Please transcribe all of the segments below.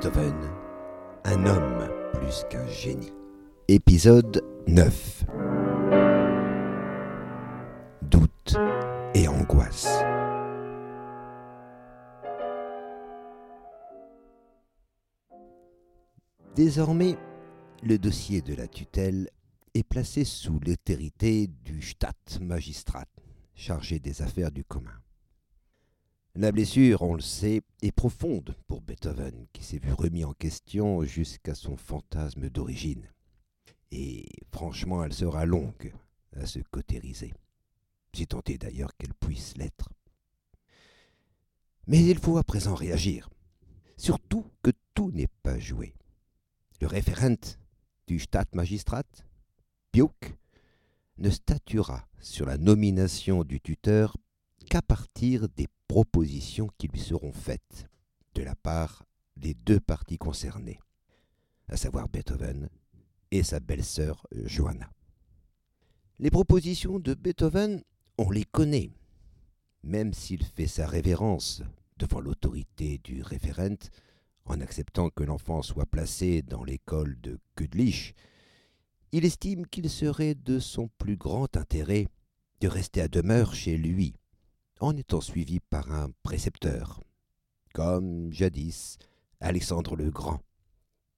Beethoven, un homme plus qu'un génie. Épisode 9 Doute et angoisse. Désormais, le dossier de la tutelle est placé sous l'autorité du Stadtmagistrat, chargé des affaires du commun. La blessure, on le sait, est profonde pour Beethoven, qui s'est vu remis en question jusqu'à son fantasme d'origine. Et franchement, elle sera longue à se cautériser, si tant d'ailleurs qu'elle puisse l'être. Mais il faut à présent réagir, surtout que tout n'est pas joué. Le référent du Stadtmagistrat, Piuk, ne statuera sur la nomination du tuteur qu'à partir des propositions qui lui seront faites de la part des deux parties concernées, à savoir Beethoven et sa belle-sœur Johanna. Les propositions de Beethoven, on les connaît, même s'il fait sa révérence devant l'autorité du référent, en acceptant que l'enfant soit placé dans l'école de Kudlich, il estime qu'il serait de son plus grand intérêt de rester à demeure chez lui en étant suivi par un précepteur, comme jadis Alexandre le Grand,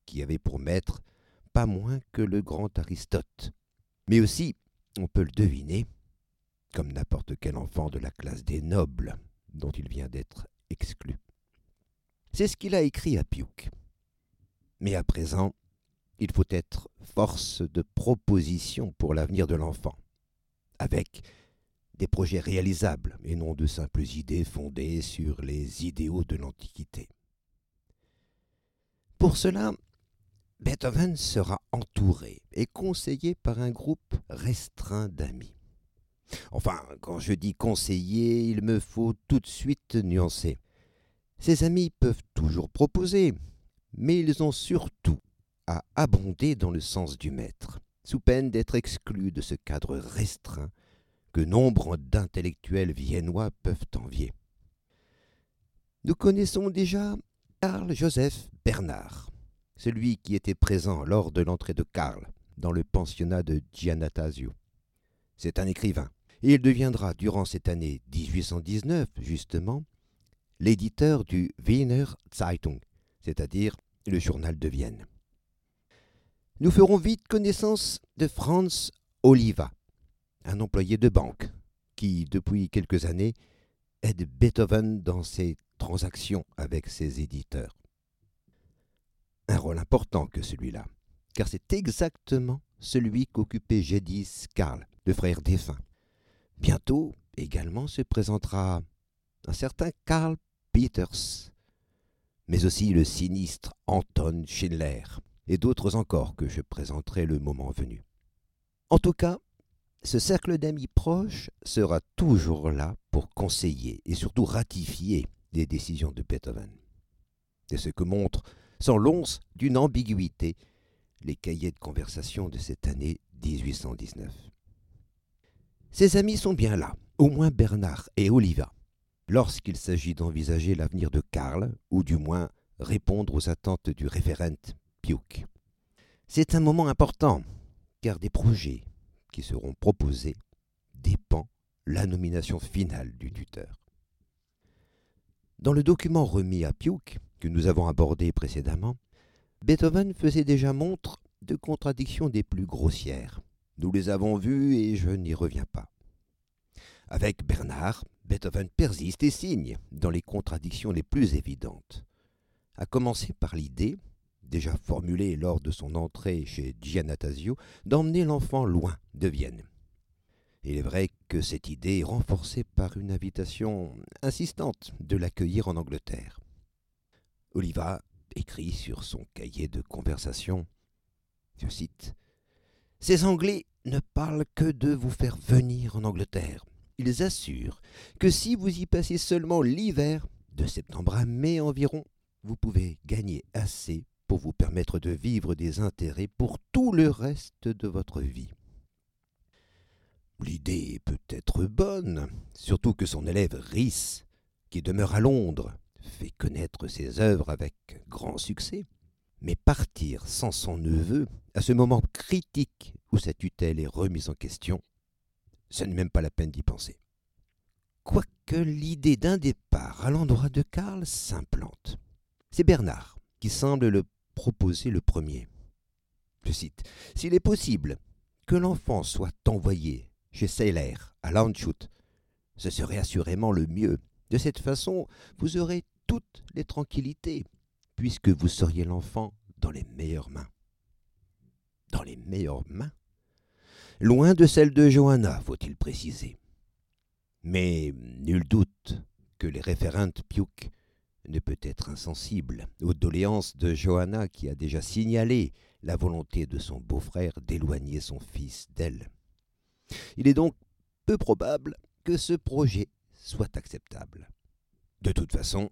qui avait pour maître pas moins que le grand Aristote. Mais aussi, on peut le deviner, comme n'importe quel enfant de la classe des nobles, dont il vient d'être exclu. C'est ce qu'il a écrit à Piuk. Mais à présent, il faut être force de proposition pour l'avenir de l'enfant, avec des projets réalisables et non de simples idées fondées sur les idéaux de l'Antiquité. Pour cela, Beethoven sera entouré et conseillé par un groupe restreint d'amis. Enfin, quand je dis conseiller, il me faut tout de suite nuancer. Ses amis peuvent toujours proposer, mais ils ont surtout à abonder dans le sens du maître, sous peine d'être exclus de ce cadre restreint que nombre d'intellectuels viennois peuvent envier. Nous connaissons déjà Karl Joseph Bernard, celui qui était présent lors de l'entrée de Karl dans le pensionnat de Giannatasio. C'est un écrivain, et il deviendra durant cette année 1819, justement, l'éditeur du Wiener Zeitung, c'est-à-dire le journal de Vienne. Nous ferons vite connaissance de Franz Oliva, un employé de banque qui, depuis quelques années, aide Beethoven dans ses transactions avec ses éditeurs. Un rôle important que celui-là, car c'est exactement celui qu'occupait jadis Karl, le frère défunt. Bientôt également se présentera un certain Karl Peters, mais aussi le sinistre Anton Schindler, et d'autres encore que je présenterai le moment venu. En tout cas, ce cercle d'amis proches sera toujours là pour conseiller et surtout ratifier les décisions de Beethoven. C'est ce que montrent, sans l'once d'une ambiguïté, les cahiers de conversation de cette année 1819. Ses amis sont bien là, au moins Bernard et Oliva, lorsqu'il s'agit d'envisager l'avenir de Karl, ou du moins répondre aux attentes du référent Piuk. C'est un moment important, car des projets, qui seront proposés dépend la nomination finale du tuteur. Dans le document remis à Piuk, que nous avons abordé précédemment, Beethoven faisait déjà montre de contradictions des plus grossières. Nous les avons vues et je n'y reviens pas. Avec Bernard, Beethoven persiste et signe dans les contradictions les plus évidentes, à commencer par l'idée, déjà formulé lors de son entrée chez Giannatasio, d'emmener l'enfant loin de Vienne. Il est vrai que cette idée est renforcée par une invitation insistante de l'accueillir en Angleterre. Oliva écrit sur son cahier de conversation, je cite, Ces Anglais ne parlent que de vous faire venir en Angleterre. Ils assurent que si vous y passez seulement l'hiver, de septembre à mai environ, vous pouvez gagner assez vous permettre de vivre des intérêts pour tout le reste de votre vie. L'idée est peut-être bonne, surtout que son élève Rhys, qui demeure à Londres, fait connaître ses œuvres avec grand succès. Mais partir sans son neveu, à ce moment critique où sa tutelle est remise en question, ce n'est même pas la peine d'y penser. Quoique l'idée d'un départ à l'endroit de Karl s'implante. C'est Bernard qui semble le proposer le premier. Je cite S'il est possible que l'enfant soit envoyé chez Seiler à Landshut, ce serait assurément le mieux. De cette façon, vous aurez toutes les tranquillités puisque vous seriez l'enfant dans les meilleures mains. Dans les meilleures mains? Loin de celles de Johanna, faut-il préciser. Mais nul doute que les référentes Piuk ne peut être insensible aux doléances de Johanna qui a déjà signalé la volonté de son beau-frère d'éloigner son fils d'elle. Il est donc peu probable que ce projet soit acceptable. De toute façon,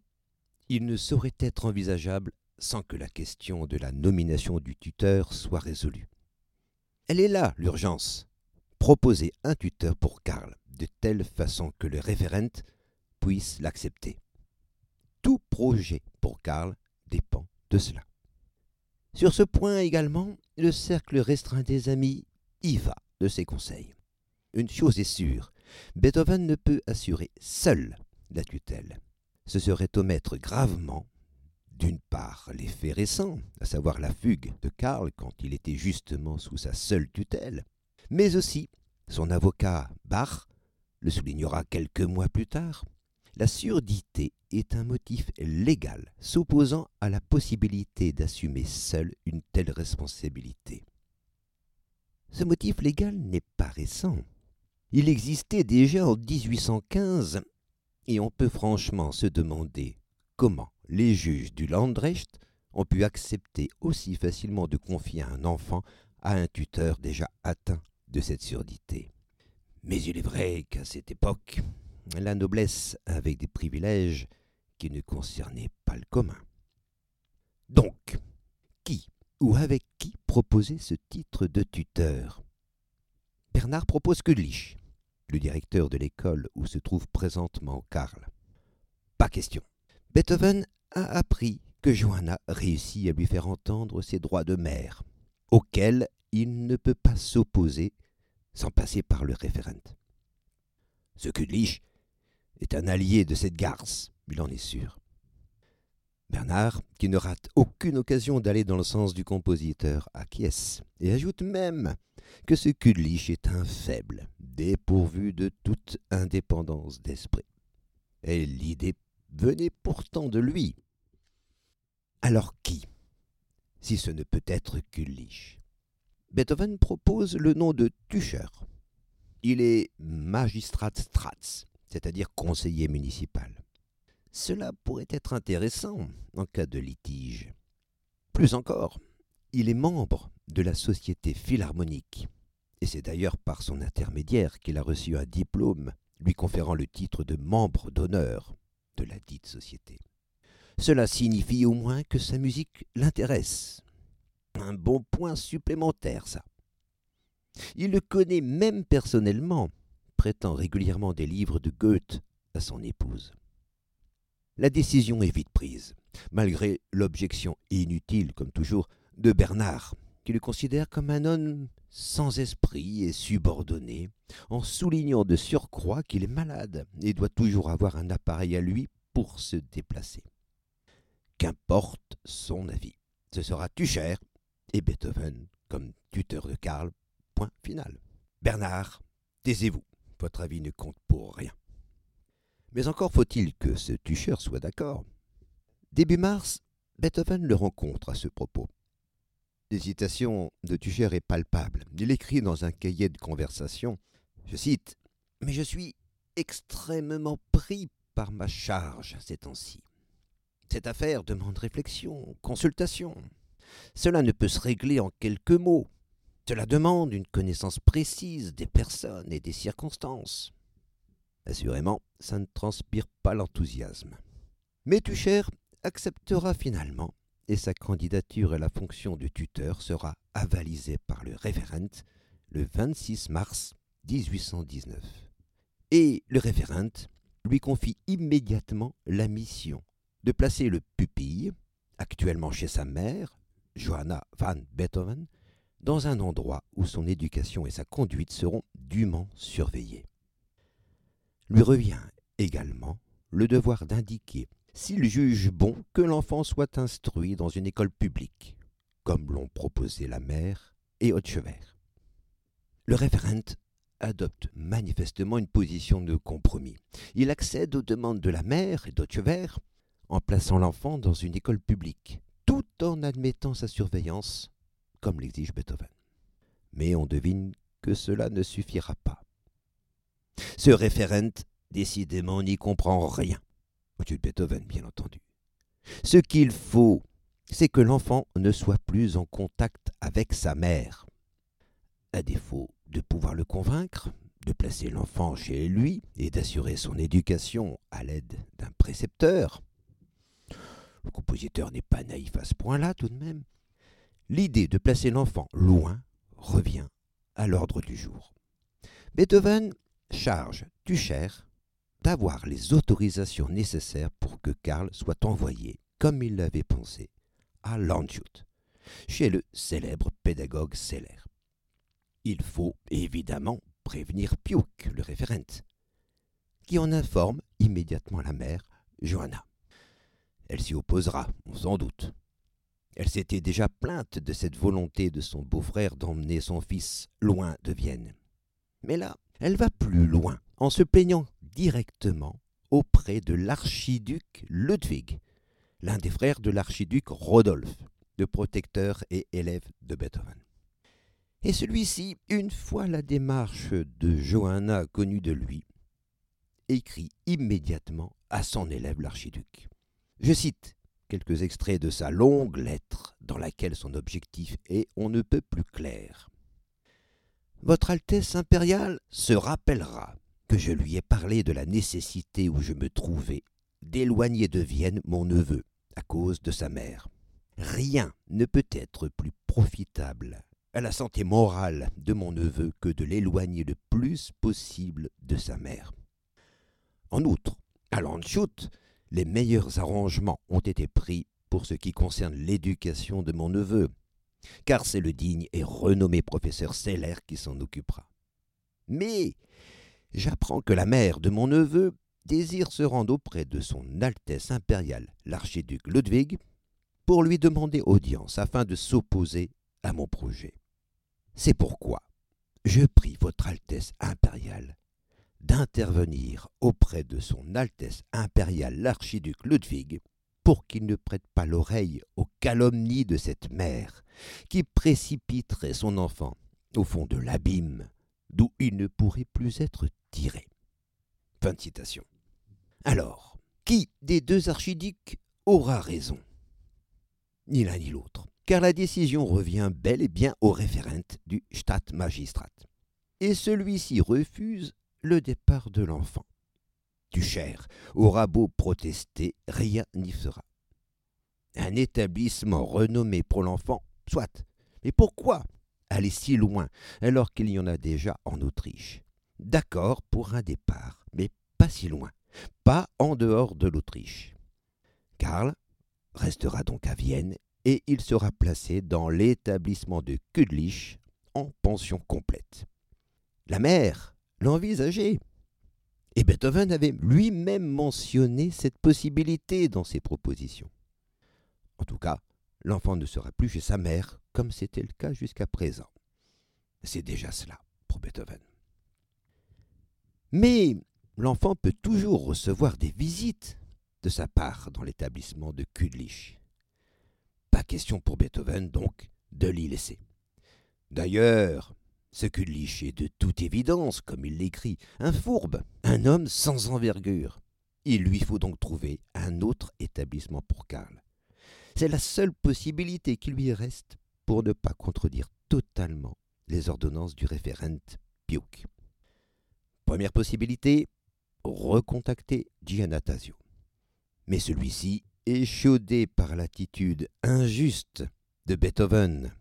il ne saurait être envisageable sans que la question de la nomination du tuteur soit résolue. Elle est là, l'urgence. Proposer un tuteur pour Karl de telle façon que le référent puisse l'accepter. Tout projet pour Karl dépend de cela. Sur ce point également, le cercle restreint des amis y va de ses conseils. Une chose est sûre, Beethoven ne peut assurer seul la tutelle ce serait omettre gravement, d'une part, les faits récents, à savoir la fugue de Karl quand il était justement sous sa seule tutelle, mais aussi, son avocat Bach le soulignera quelques mois plus tard, la surdité est un motif légal s'opposant à la possibilité d'assumer seul une telle responsabilité. Ce motif légal n'est pas récent. Il existait déjà en 1815 et on peut franchement se demander comment les juges du Landrecht ont pu accepter aussi facilement de confier un enfant à un tuteur déjà atteint de cette surdité. Mais il est vrai qu'à cette époque, la noblesse avait des privilèges qui ne concernaient pas le commun. Donc, qui ou avec qui proposer ce titre de tuteur? Bernard propose Kudlich, le directeur de l'école où se trouve présentement Karl. Pas question. Beethoven a appris que Johanna réussit à lui faire entendre ses droits de mère, auxquels il ne peut pas s'opposer sans passer par le référent. Ce Kudlich est un allié de cette garce, il en est sûr. Bernard, qui ne rate aucune occasion d'aller dans le sens du compositeur, acquiesce et ajoute même que ce Kudlich est un faible, dépourvu de toute indépendance d'esprit. Et l'idée venait pourtant de lui. Alors qui Si ce ne peut être Kudlich? Beethoven propose le nom de Tucher. Il est magistrat strats, c'est-à-dire conseiller municipal. Cela pourrait être intéressant en cas de litige. Plus encore, il est membre de la Société philharmonique, et c'est d'ailleurs par son intermédiaire qu'il a reçu un diplôme lui conférant le titre de membre d'honneur de la dite société. Cela signifie au moins que sa musique l'intéresse. Un bon point supplémentaire, ça. Il le connaît même personnellement, prêtant régulièrement des livres de Goethe à son épouse. La décision est vite prise, malgré l'objection inutile, comme toujours, de Bernard, qui le considère comme un homme sans esprit et subordonné, en soulignant de surcroît qu'il est malade et doit toujours avoir un appareil à lui pour se déplacer. Qu'importe son avis, ce sera Tucher et Beethoven comme tuteur de Karl. Point final. Bernard, taisez-vous, votre avis ne compte pour rien. Mais encore faut-il que ce Tucher soit d'accord. Début mars, Beethoven le rencontre à ce propos. L'hésitation de Tucher est palpable. Il écrit dans un cahier de conversation, je cite, Mais je suis extrêmement pris par ma charge ces temps-ci. Cette affaire demande réflexion, consultation. Cela ne peut se régler en quelques mots. Cela demande une connaissance précise des personnes et des circonstances. Assurément, ça ne transpire pas l'enthousiasme. Mais acceptera finalement et sa candidature à la fonction de tuteur sera avalisée par le référent le 26 mars 1819. Et le référent lui confie immédiatement la mission de placer le pupille, actuellement chez sa mère, Johanna van Beethoven, dans un endroit où son éducation et sa conduite seront dûment surveillées. Lui revient également le devoir d'indiquer s'il juge bon que l'enfant soit instruit dans une école publique, comme l'ont proposé la mère et Hotchever. Le référent adopte manifestement une position de compromis. Il accède aux demandes de la mère et d'Hotchever en plaçant l'enfant dans une école publique, tout en admettant sa surveillance, comme l'exige Beethoven. Mais on devine que cela ne suffira pas. Ce référent, décidément, n'y comprend rien, au-dessus de Beethoven, bien entendu. Ce qu'il faut, c'est que l'enfant ne soit plus en contact avec sa mère. À défaut de pouvoir le convaincre, de placer l'enfant chez lui et d'assurer son éducation à l'aide d'un précepteur, le compositeur n'est pas naïf à ce point-là tout de même, l'idée de placer l'enfant loin revient à l'ordre du jour. Beethoven charge Tucher d'avoir les autorisations nécessaires pour que Karl soit envoyé, comme il l'avait pensé, à Landshut, chez le célèbre pédagogue Seller. Il faut évidemment prévenir Piuk, le référent, qui en informe immédiatement la mère, Johanna. Elle s'y opposera, sans doute. Elle s'était déjà plainte de cette volonté de son beau-frère d'emmener son fils loin de Vienne. Mais là, elle va plus loin, en se plaignant directement auprès de l'archiduc Ludwig, l'un des frères de l'archiduc Rodolphe, le protecteur et élève de Beethoven. Et celui-ci, une fois la démarche de Johanna connue de lui, écrit immédiatement à son élève l'archiduc. Je cite quelques extraits de sa longue lettre dans laquelle son objectif est on ne peut plus clair. Votre Altesse impériale se rappellera que je lui ai parlé de la nécessité où je me trouvais d'éloigner de Vienne mon neveu à cause de sa mère. Rien ne peut être plus profitable à la santé morale de mon neveu que de l'éloigner le plus possible de sa mère. En outre, à Landshut, les meilleurs arrangements ont été pris pour ce qui concerne l'éducation de mon neveu, car c'est le digne et renommé professeur Seller qui s'en occupera. Mais j'apprends que la mère de mon neveu désire se rendre auprès de son Altesse impériale, l'archiduc Ludwig, pour lui demander audience afin de s'opposer à mon projet. C'est pourquoi je prie votre Altesse impériale d'intervenir auprès de son Altesse impériale l'archiduc Ludwig pour qu'il ne prête pas l'oreille aux calomnies de cette mère qui précipiterait son enfant au fond de l'abîme d'où il ne pourrait plus être tiré. Fin de citation. Alors, qui des deux archiducs aura raison? Ni l'un ni l'autre car la décision revient bel et bien au référent du Stadtmagistrat. Et celui-ci refuse le départ de l'enfant. cher aura beau protester, rien n'y fera. Un établissement renommé pour l'enfant, soit. Mais pourquoi aller si loin alors qu'il y en a déjà en Autriche? D'accord pour un départ, mais pas si loin, pas en dehors de l'Autriche. Karl restera donc à Vienne et il sera placé dans l'établissement de Kudlich en pension complète. La mère l'envisageait, et Beethoven avait lui-même mentionné cette possibilité dans ses propositions. En tout cas, l'enfant ne sera plus chez sa mère, comme c'était le cas jusqu'à présent. C'est déjà cela pour Beethoven. Mais l'enfant peut toujours recevoir des visites de sa part dans l'établissement de Kudlich. Pas question pour Beethoven, donc, de l'y laisser. D'ailleurs, ce que est de toute évidence, comme il l'écrit, un fourbe, un homme sans envergure. Il lui faut donc trouver un autre établissement pour Karl. C'est la seule possibilité qui lui reste pour ne pas contredire totalement les ordonnances du référent Piuk. Première possibilité, recontacter Giannatasio. Mais celui-ci échaudé par l'attitude injuste de Beethoven,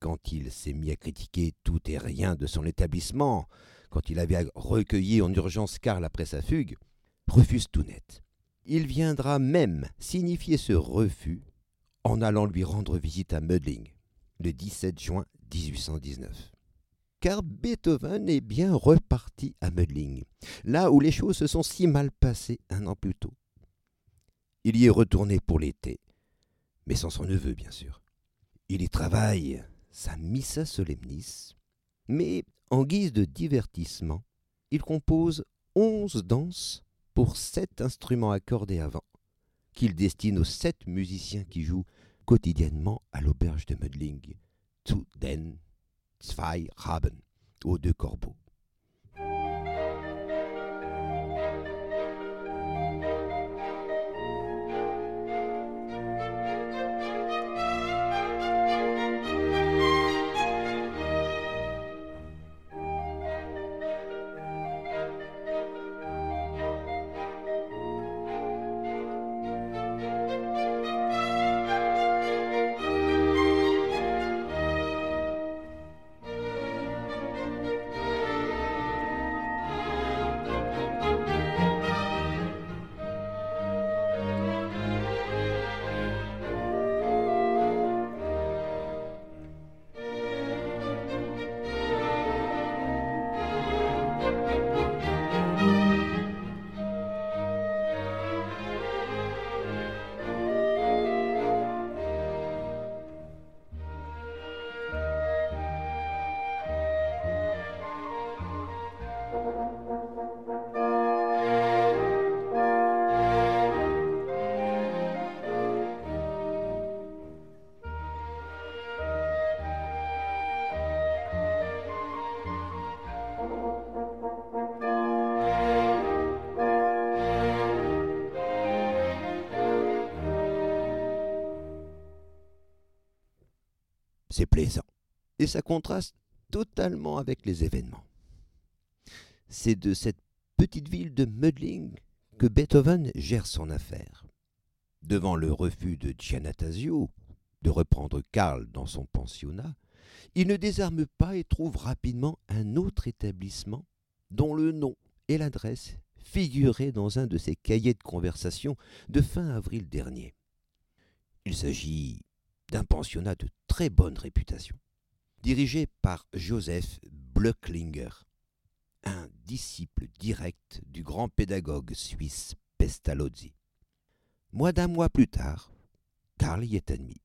quand il s'est mis à critiquer tout et rien de son établissement, quand il avait recueilli en urgence Karl après sa fugue, refuse tout net. Il viendra même signifier ce refus en allant lui rendre visite à Mödling le 17 juin 1819. Car Beethoven est bien reparti à Mödling, là où les choses se sont si mal passées un an plus tôt. Il y est retourné pour l'été, mais sans son neveu, bien sûr. Il y travaille sa Missa Solemnis, mais en guise de divertissement, il compose onze danses pour sept instruments accordés avant, qu'il destine aux sept musiciens qui jouent quotidiennement à l'auberge de Mödling, zu den zwei aux deux corbeaux. Plaisant. Et ça contraste totalement avec les événements. C'est de cette petite ville de Mödling que Beethoven gère son affaire. Devant le refus de Giannatasio de reprendre Karl dans son pensionnat, il ne désarme pas et trouve rapidement un autre établissement dont le nom et l'adresse figuraient dans un de ses cahiers de conversation de fin avril dernier. Il s'agit d'un pensionnat de très bonne réputation, dirigé par Joseph Blöcklinger, un disciple direct du grand pédagogue suisse Pestalozzi. Moins d'un mois plus tard, Karl y est admis,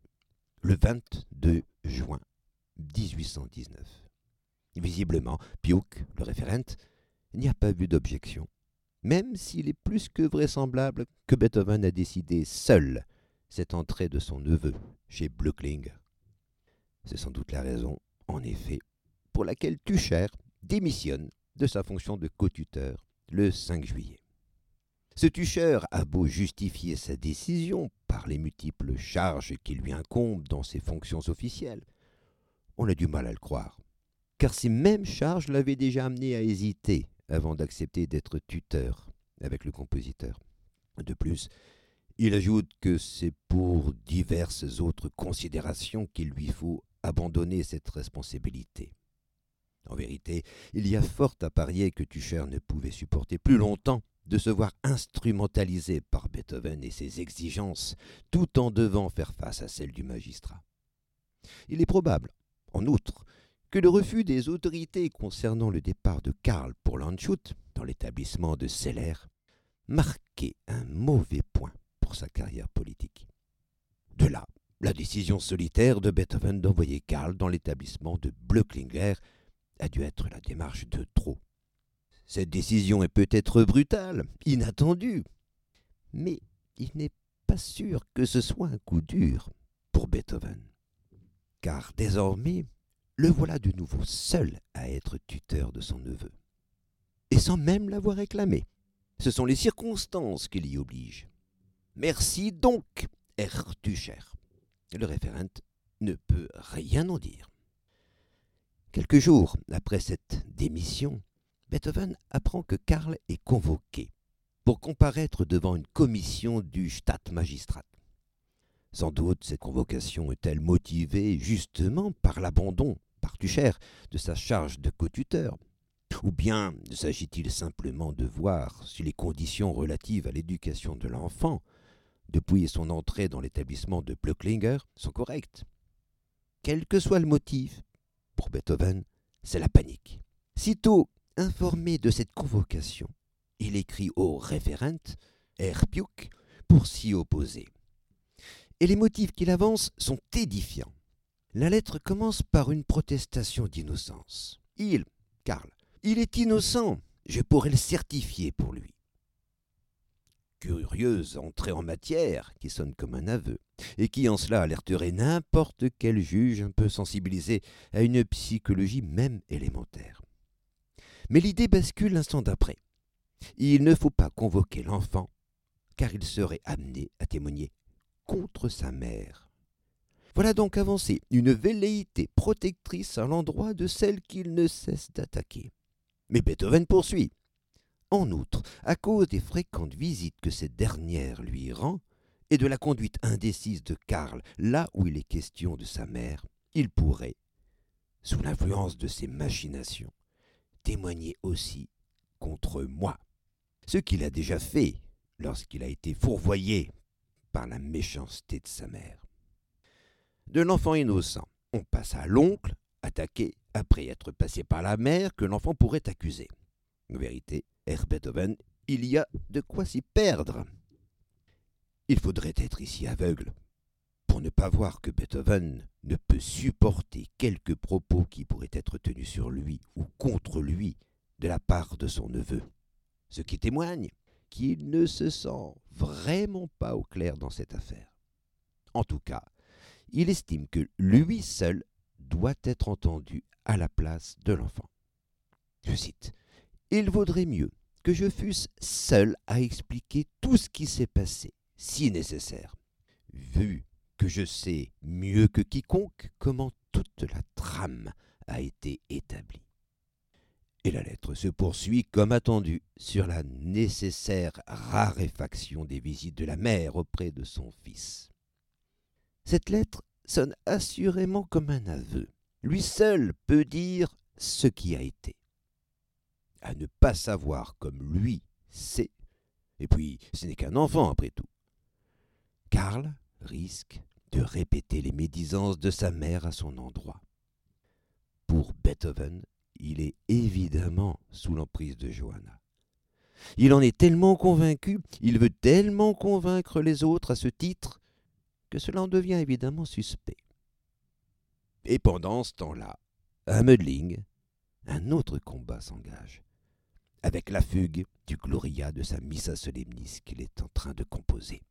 le 22 juin 1819. Visiblement, Piuk, le référent, n'y a pas vu d'objection, même s'il est plus que vraisemblable que Beethoven a décidé seul cette entrée de son neveu chez Blöckling. C'est sans doute la raison, en effet, pour laquelle Tucher démissionne de sa fonction de co-tuteur le 5 juillet. Ce Tucher a beau justifier sa décision par les multiples charges qui lui incombent dans ses fonctions officielles, on a du mal à le croire, car ces mêmes charges l'avaient déjà amené à hésiter avant d'accepter d'être tuteur avec le compositeur. De plus, il ajoute que c'est pour diverses autres considérations qu'il lui faut abandonner cette responsabilité. En vérité, il y a fort à parier que Tucher ne pouvait supporter plus longtemps de se voir instrumentalisé par Beethoven et ses exigences, tout en devant faire face à celles du magistrat. Il est probable, en outre, que le refus des autorités concernant le départ de Karl pour Landshut, dans l'établissement de Seller, marquait un mauvais point sa carrière politique. De là, la décision solitaire de Beethoven d'envoyer Karl dans l'établissement de Blöcklinger a dû être la démarche de trop. Cette décision est peut-être brutale, inattendue, mais il n'est pas sûr que ce soit un coup dur pour Beethoven. Car désormais, le voilà de nouveau seul à être tuteur de son neveu. Et sans même l'avoir réclamé. Ce sont les circonstances qui l'y obligent. Merci donc, Herr Tucher. Le référent ne peut rien en dire. Quelques jours après cette démission, Beethoven apprend que Karl est convoqué pour comparaître devant une commission du Stadtmagistrat. Sans doute cette convocation est-elle motivée justement par l'abandon, par Tucher, de sa charge de co-tuteur? Ou bien s'agit-il simplement de voir si les conditions relatives à l'éducation de l'enfant, depuis son entrée dans l'établissement de Plöcklinger, sont correctes Quel que soit le motif, pour Beethoven, c'est la panique. Sitôt informé de cette convocation, il écrit au référent, Erpiuk, pour s'y opposer. Et les motifs qu'il avance sont édifiants. La lettre commence par une protestation d'innocence. Il, Karl, il est innocent, je pourrais le certifier pour lui. Curieuse entrée en matière qui sonne comme un aveu, et qui en cela alerterait n'importe quel juge un peu sensibilisé à une psychologie même élémentaire. Mais l'idée bascule l'instant d'après. Il ne faut pas convoquer l'enfant, car il serait amené à témoigner contre sa mère. Voilà donc avancée une velléité protectrice à l'endroit de celle qu'il ne cesse d'attaquer. Mais Beethoven poursuit. En outre, à cause des fréquentes visites que cette dernière lui rend, et de la conduite indécise de Karl là où il est question de sa mère, il pourrait, sous l'influence de ses machinations, témoigner aussi contre moi. Ce qu'il a déjà fait lorsqu'il a été fourvoyé par la méchanceté de sa mère. De l'enfant innocent, on passe à l'oncle, attaqué après être passé par la mère que l'enfant pourrait accuser. Vérité, Herr Beethoven, il y a de quoi s'y perdre. Il faudrait être ici aveugle pour ne pas voir que Beethoven ne peut supporter quelques propos qui pourraient être tenus sur lui ou contre lui de la part de son neveu, ce qui témoigne qu'il ne se sent vraiment pas au clair dans cette affaire. En tout cas, il estime que lui seul doit être entendu à la place de l'enfant. Je cite Il vaudrait mieux que je fusse seul à expliquer tout ce qui s'est passé, si nécessaire, vu que je sais mieux que quiconque comment toute la trame a été établie. Et la lettre se poursuit comme attendu sur la nécessaire raréfaction des visites de la mère auprès de son fils. Cette lettre sonne assurément comme un aveu. Lui seul peut dire ce qui a été. À ne pas savoir comme lui sait, et puis ce n'est qu'un enfant après tout. Karl risque de répéter les médisances de sa mère à son endroit. Pour Beethoven, il est évidemment sous l'emprise de Johanna. Il en est tellement convaincu, il veut tellement convaincre les autres à ce titre, que cela en devient évidemment suspect. Et pendant ce temps-là, à Mödling, un autre combat s'engage, avec la fugue du Gloria de sa Missa Solemnis qu'il est en train de composer.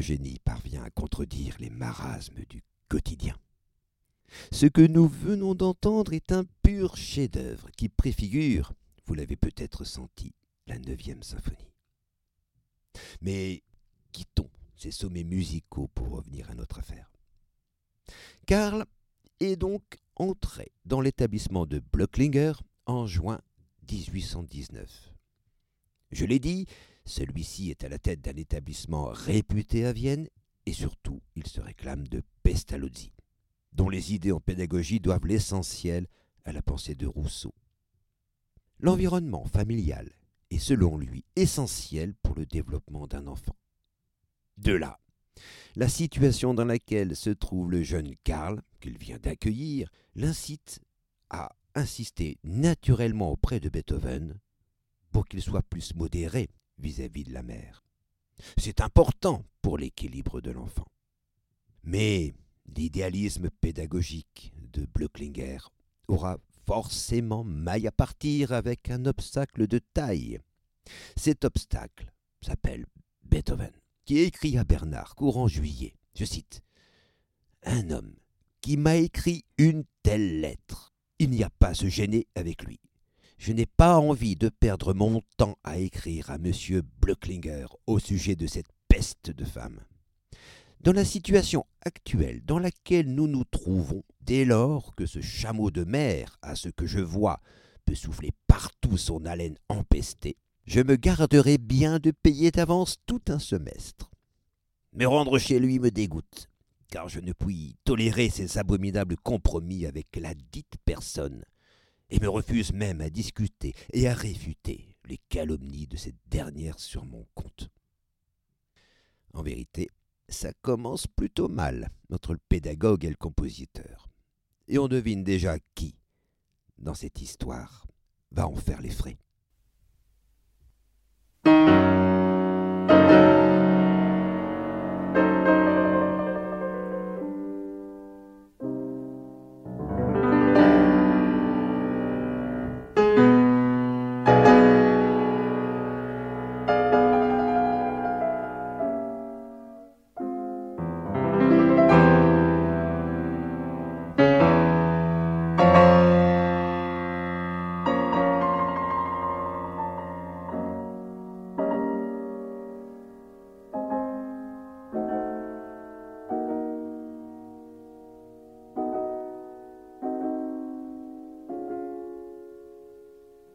Génie parvient à contredire les marasmes du quotidien. Ce que nous venons d'entendre est un pur chef-d'œuvre qui préfigure, vous l'avez peut-être senti, la neuvième symphonie. Mais quittons ces sommets musicaux pour revenir à notre affaire. Karl est donc entré dans l'établissement de Blöcklinger en juin 1819. Je l'ai dit, celui-ci est à la tête d'un établissement réputé à Vienne et surtout il se réclame de Pestalozzi, dont les idées en pédagogie doivent l'essentiel à la pensée de Rousseau. L'environnement familial est selon lui essentiel pour le développement d'un enfant. De là, la situation dans laquelle se trouve le jeune Karl, qu'il vient d'accueillir, l'incite à insister naturellement auprès de Beethoven pour qu'il soit plus modéré vis-à-vis de la mère. C'est important pour l'équilibre de l'enfant. Mais l'idéalisme pédagogique de Blöcklinger aura forcément maille à partir avec un obstacle de taille. Cet obstacle s'appelle Beethoven, qui écrit à Bernard courant juillet, je cite, Un homme qui m'a écrit une telle lettre, il n'y a pas à se gêner avec lui. Je n'ai pas envie de perdre mon temps à écrire à M. Blöcklinger au sujet de cette peste de femme. Dans la situation actuelle dans laquelle nous nous trouvons, dès lors que ce chameau de mer, à ce que je vois, peut souffler partout son haleine empestée, je me garderai bien de payer d'avance tout un semestre. Me rendre chez lui me dégoûte, car je ne puis tolérer ces abominables compromis avec la dite personne, et me refuse même à discuter et à réfuter les calomnies de cette dernière sur mon compte. En vérité, ça commence plutôt mal entre le pédagogue et le compositeur. Et on devine déjà qui, dans cette histoire, va en faire les frais.